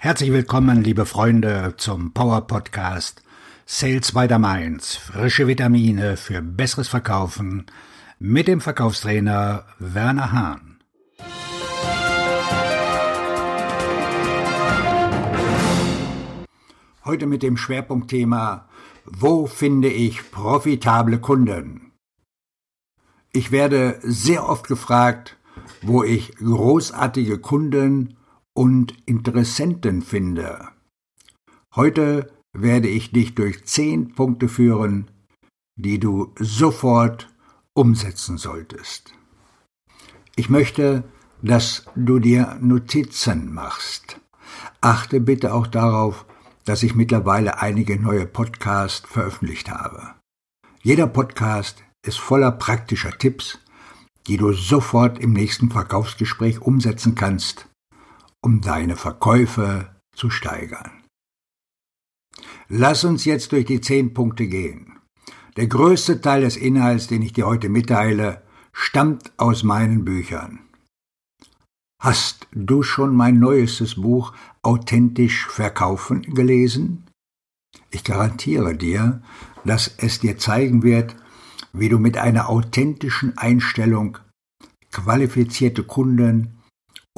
Herzlich willkommen, liebe Freunde, zum Power Podcast Sales by the Mainz. Frische Vitamine für besseres Verkaufen mit dem Verkaufstrainer Werner Hahn. Heute mit dem Schwerpunktthema Wo finde ich profitable Kunden? Ich werde sehr oft gefragt, wo ich großartige Kunden und Interessenten finde. Heute werde ich dich durch zehn Punkte führen, die du sofort umsetzen solltest. Ich möchte, dass du dir Notizen machst. Achte bitte auch darauf, dass ich mittlerweile einige neue Podcasts veröffentlicht habe. Jeder Podcast ist voller praktischer Tipps, die du sofort im nächsten Verkaufsgespräch umsetzen kannst um deine Verkäufe zu steigern. Lass uns jetzt durch die zehn Punkte gehen. Der größte Teil des Inhalts, den ich dir heute mitteile, stammt aus meinen Büchern. Hast du schon mein neuestes Buch Authentisch Verkaufen gelesen? Ich garantiere dir, dass es dir zeigen wird, wie du mit einer authentischen Einstellung qualifizierte Kunden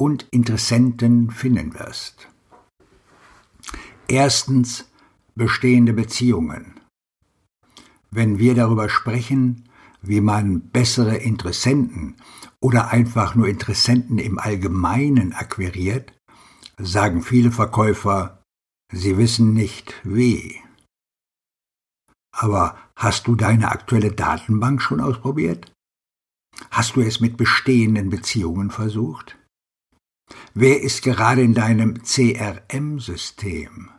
und Interessenten finden wirst. Erstens bestehende Beziehungen. Wenn wir darüber sprechen, wie man bessere Interessenten oder einfach nur Interessenten im Allgemeinen akquiriert, sagen viele Verkäufer, sie wissen nicht wie. Aber hast du deine aktuelle Datenbank schon ausprobiert? Hast du es mit bestehenden Beziehungen versucht? Wer ist gerade in deinem CRM-System?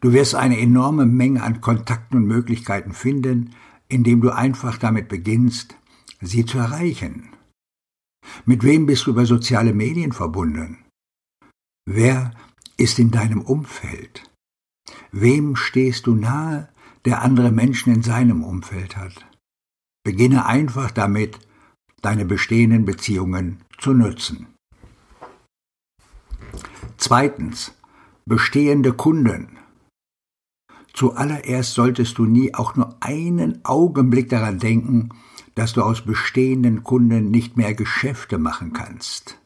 Du wirst eine enorme Menge an Kontakten und Möglichkeiten finden, indem du einfach damit beginnst, sie zu erreichen. Mit wem bist du über soziale Medien verbunden? Wer ist in deinem Umfeld? Wem stehst du nahe, der andere Menschen in seinem Umfeld hat? Beginne einfach damit, deine bestehenden Beziehungen zu nutzen. Zweitens. Bestehende Kunden. Zuallererst solltest du nie auch nur einen Augenblick daran denken, dass du aus bestehenden Kunden nicht mehr Geschäfte machen kannst.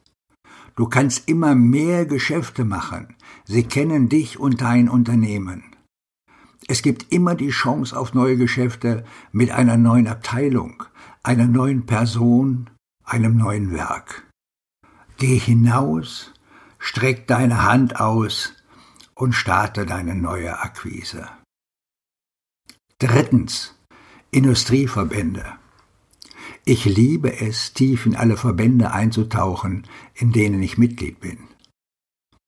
Du kannst immer mehr Geschäfte machen. Sie kennen dich und dein Unternehmen. Es gibt immer die Chance auf neue Geschäfte mit einer neuen Abteilung, einer neuen Person, einem neuen Werk. Geh hinaus streck deine Hand aus und starte deine neue Akquise. Drittens. Industrieverbände. Ich liebe es, tief in alle Verbände einzutauchen, in denen ich Mitglied bin.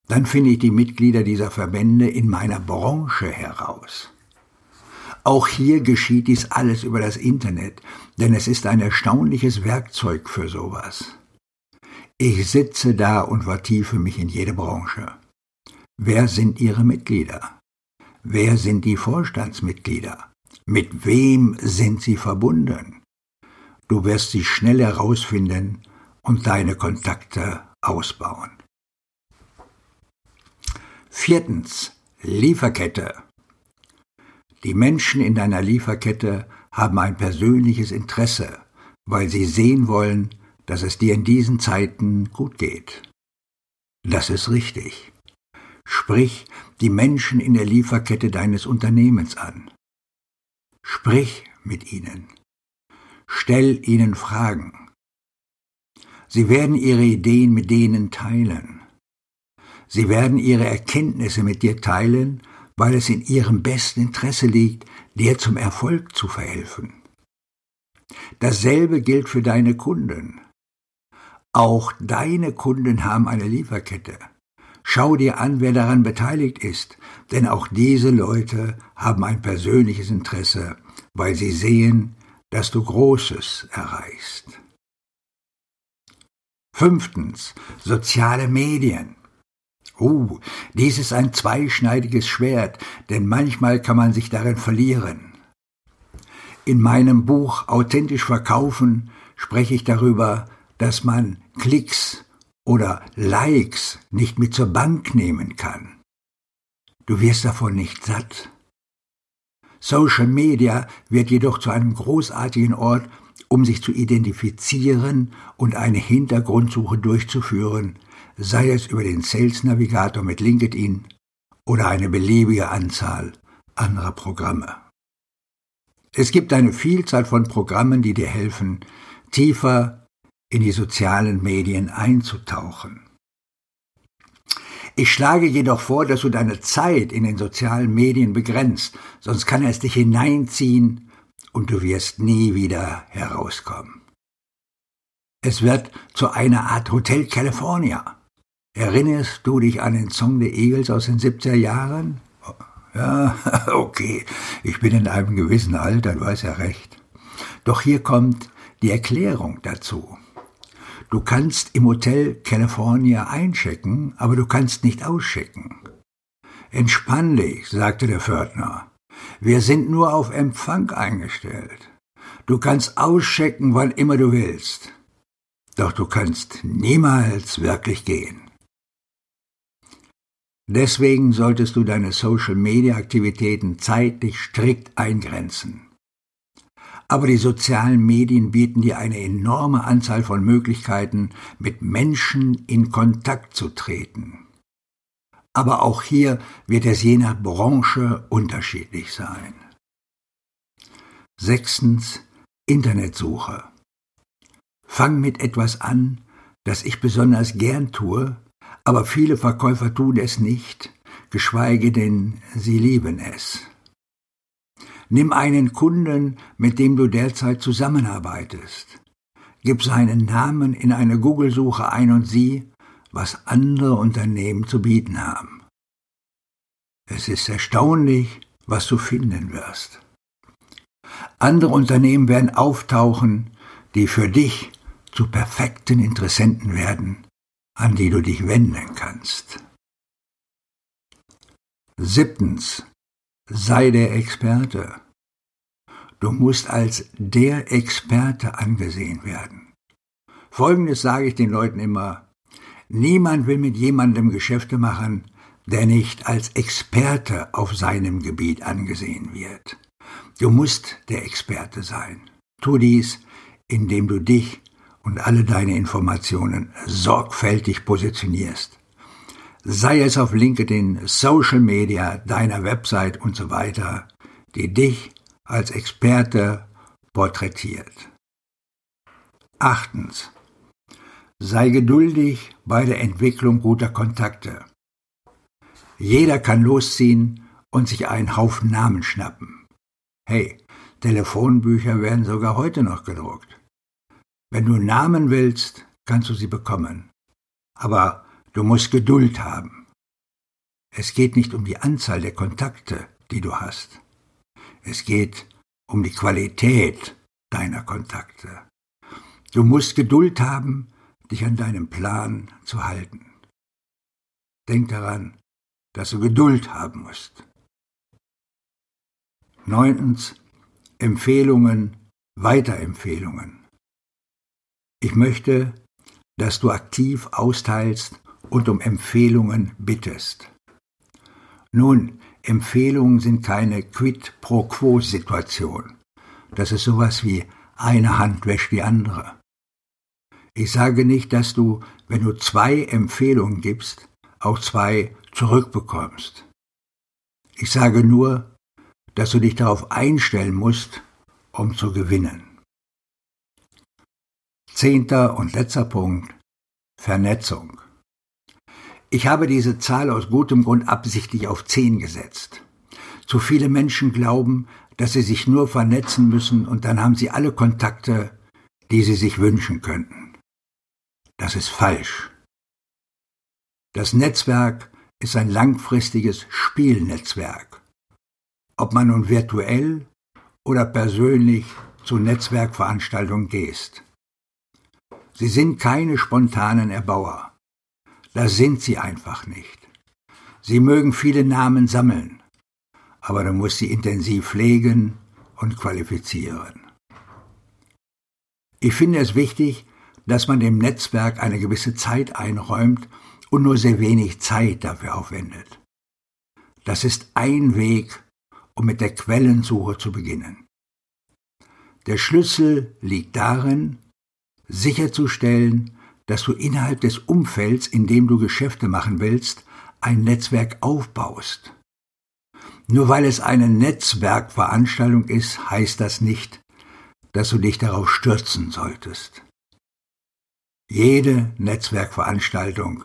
Dann finde ich die Mitglieder dieser Verbände in meiner Branche heraus. Auch hier geschieht dies alles über das Internet, denn es ist ein erstaunliches Werkzeug für sowas. Ich sitze da und vertiefe mich in jede Branche. Wer sind Ihre Mitglieder? Wer sind die Vorstandsmitglieder? Mit wem sind sie verbunden? Du wirst sie schnell herausfinden und deine Kontakte ausbauen. Viertens. Lieferkette. Die Menschen in deiner Lieferkette haben ein persönliches Interesse, weil sie sehen wollen, dass es dir in diesen Zeiten gut geht. Das ist richtig. Sprich die Menschen in der Lieferkette deines Unternehmens an. Sprich mit ihnen. Stell ihnen Fragen. Sie werden ihre Ideen mit denen teilen. Sie werden ihre Erkenntnisse mit dir teilen, weil es in ihrem besten Interesse liegt, dir zum Erfolg zu verhelfen. Dasselbe gilt für deine Kunden. Auch deine Kunden haben eine Lieferkette. Schau dir an, wer daran beteiligt ist, denn auch diese Leute haben ein persönliches Interesse, weil sie sehen, dass du Großes erreichst. Fünftens. Soziale Medien. Uh, dies ist ein zweischneidiges Schwert, denn manchmal kann man sich darin verlieren. In meinem Buch Authentisch verkaufen spreche ich darüber, dass man Klicks oder Likes nicht mit zur Bank nehmen kann. Du wirst davon nicht satt. Social Media wird jedoch zu einem großartigen Ort, um sich zu identifizieren und eine Hintergrundsuche durchzuführen, sei es über den Sales Navigator mit LinkedIn oder eine beliebige Anzahl anderer Programme. Es gibt eine Vielzahl von Programmen, die dir helfen, tiefer in die sozialen Medien einzutauchen. Ich schlage jedoch vor, dass du deine Zeit in den sozialen Medien begrenzt, sonst kann es dich hineinziehen und du wirst nie wieder herauskommen. Es wird zu einer Art Hotel California. Erinnerst du dich an den Song der Eagles aus den 70er Jahren? Ja, okay, ich bin in einem gewissen Alter, du hast ja recht. Doch hier kommt die Erklärung dazu. Du kannst im Hotel California einchecken, aber du kannst nicht auschecken. Entspann dich, sagte der Pförtner. Wir sind nur auf Empfang eingestellt. Du kannst auschecken, wann immer du willst. Doch du kannst niemals wirklich gehen. Deswegen solltest du deine Social-Media-Aktivitäten zeitlich strikt eingrenzen. Aber die sozialen Medien bieten dir eine enorme Anzahl von Möglichkeiten, mit Menschen in Kontakt zu treten. Aber auch hier wird es je nach Branche unterschiedlich sein. Sechstens Internetsuche. Fang mit etwas an, das ich besonders gern tue, aber viele Verkäufer tun es nicht, geschweige denn sie lieben es. Nimm einen Kunden, mit dem du derzeit zusammenarbeitest. Gib seinen Namen in eine Google-Suche ein und sieh, was andere Unternehmen zu bieten haben. Es ist erstaunlich, was du finden wirst. Andere Unternehmen werden auftauchen, die für dich zu perfekten Interessenten werden, an die du dich wenden kannst. Siebtens sei der Experte. Du musst als der Experte angesehen werden. Folgendes sage ich den Leuten immer. Niemand will mit jemandem Geschäfte machen, der nicht als Experte auf seinem Gebiet angesehen wird. Du musst der Experte sein. Tu dies, indem du dich und alle deine Informationen sorgfältig positionierst sei es auf LinkedIn, Social Media, deiner Website und so weiter, die dich als Experte porträtiert. Achtens. Sei geduldig bei der Entwicklung guter Kontakte. Jeder kann losziehen und sich einen Haufen Namen schnappen. Hey, Telefonbücher werden sogar heute noch gedruckt. Wenn du Namen willst, kannst du sie bekommen. Aber Du musst Geduld haben. Es geht nicht um die Anzahl der Kontakte, die du hast. Es geht um die Qualität deiner Kontakte. Du musst Geduld haben, dich an deinem Plan zu halten. Denk daran, dass du Geduld haben musst. Neuntens, Empfehlungen, Weiterempfehlungen. Ich möchte, dass du aktiv austeilst und um Empfehlungen bittest. Nun, Empfehlungen sind keine Quid pro quo Situation. Das ist sowas wie eine Hand wäscht die andere. Ich sage nicht, dass du, wenn du zwei Empfehlungen gibst, auch zwei zurückbekommst. Ich sage nur, dass du dich darauf einstellen musst, um zu gewinnen. Zehnter und letzter Punkt Vernetzung. Ich habe diese Zahl aus gutem Grund absichtlich auf zehn gesetzt. Zu viele Menschen glauben, dass sie sich nur vernetzen müssen und dann haben sie alle Kontakte, die sie sich wünschen könnten. Das ist falsch. Das Netzwerk ist ein langfristiges Spielnetzwerk. Ob man nun virtuell oder persönlich zu Netzwerkveranstaltungen gehst. Sie sind keine spontanen Erbauer. Das sind sie einfach nicht. Sie mögen viele Namen sammeln, aber du musst sie intensiv pflegen und qualifizieren. Ich finde es wichtig, dass man dem Netzwerk eine gewisse Zeit einräumt und nur sehr wenig Zeit dafür aufwendet. Das ist ein Weg, um mit der Quellensuche zu beginnen. Der Schlüssel liegt darin, sicherzustellen, dass du innerhalb des Umfelds, in dem du Geschäfte machen willst, ein Netzwerk aufbaust. Nur weil es eine Netzwerkveranstaltung ist, heißt das nicht, dass du dich darauf stürzen solltest. Jede Netzwerkveranstaltung,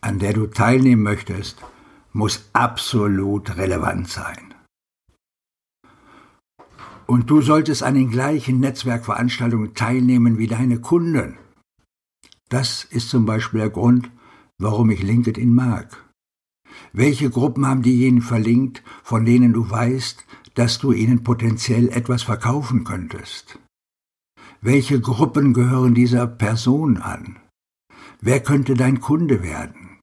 an der du teilnehmen möchtest, muss absolut relevant sein. Und du solltest an den gleichen Netzwerkveranstaltungen teilnehmen wie deine Kunden. Das ist zum Beispiel der Grund, warum ich LinkedIn mag. Welche Gruppen haben diejenigen verlinkt, von denen du weißt, dass du ihnen potenziell etwas verkaufen könntest? Welche Gruppen gehören dieser Person an? Wer könnte dein Kunde werden?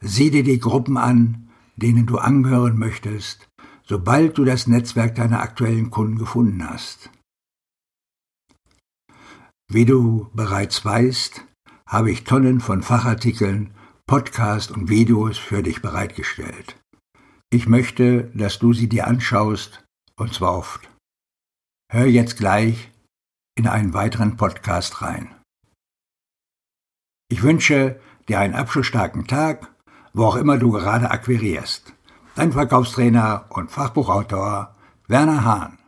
Sieh dir die Gruppen an, denen du angehören möchtest, sobald du das Netzwerk deiner aktuellen Kunden gefunden hast. Wie du bereits weißt, habe ich Tonnen von Fachartikeln, Podcasts und Videos für dich bereitgestellt. Ich möchte, dass du sie dir anschaust, und zwar oft. Hör jetzt gleich in einen weiteren Podcast rein. Ich wünsche dir einen abschlussstarken Tag, wo auch immer du gerade akquirierst. Dein Verkaufstrainer und Fachbuchautor Werner Hahn.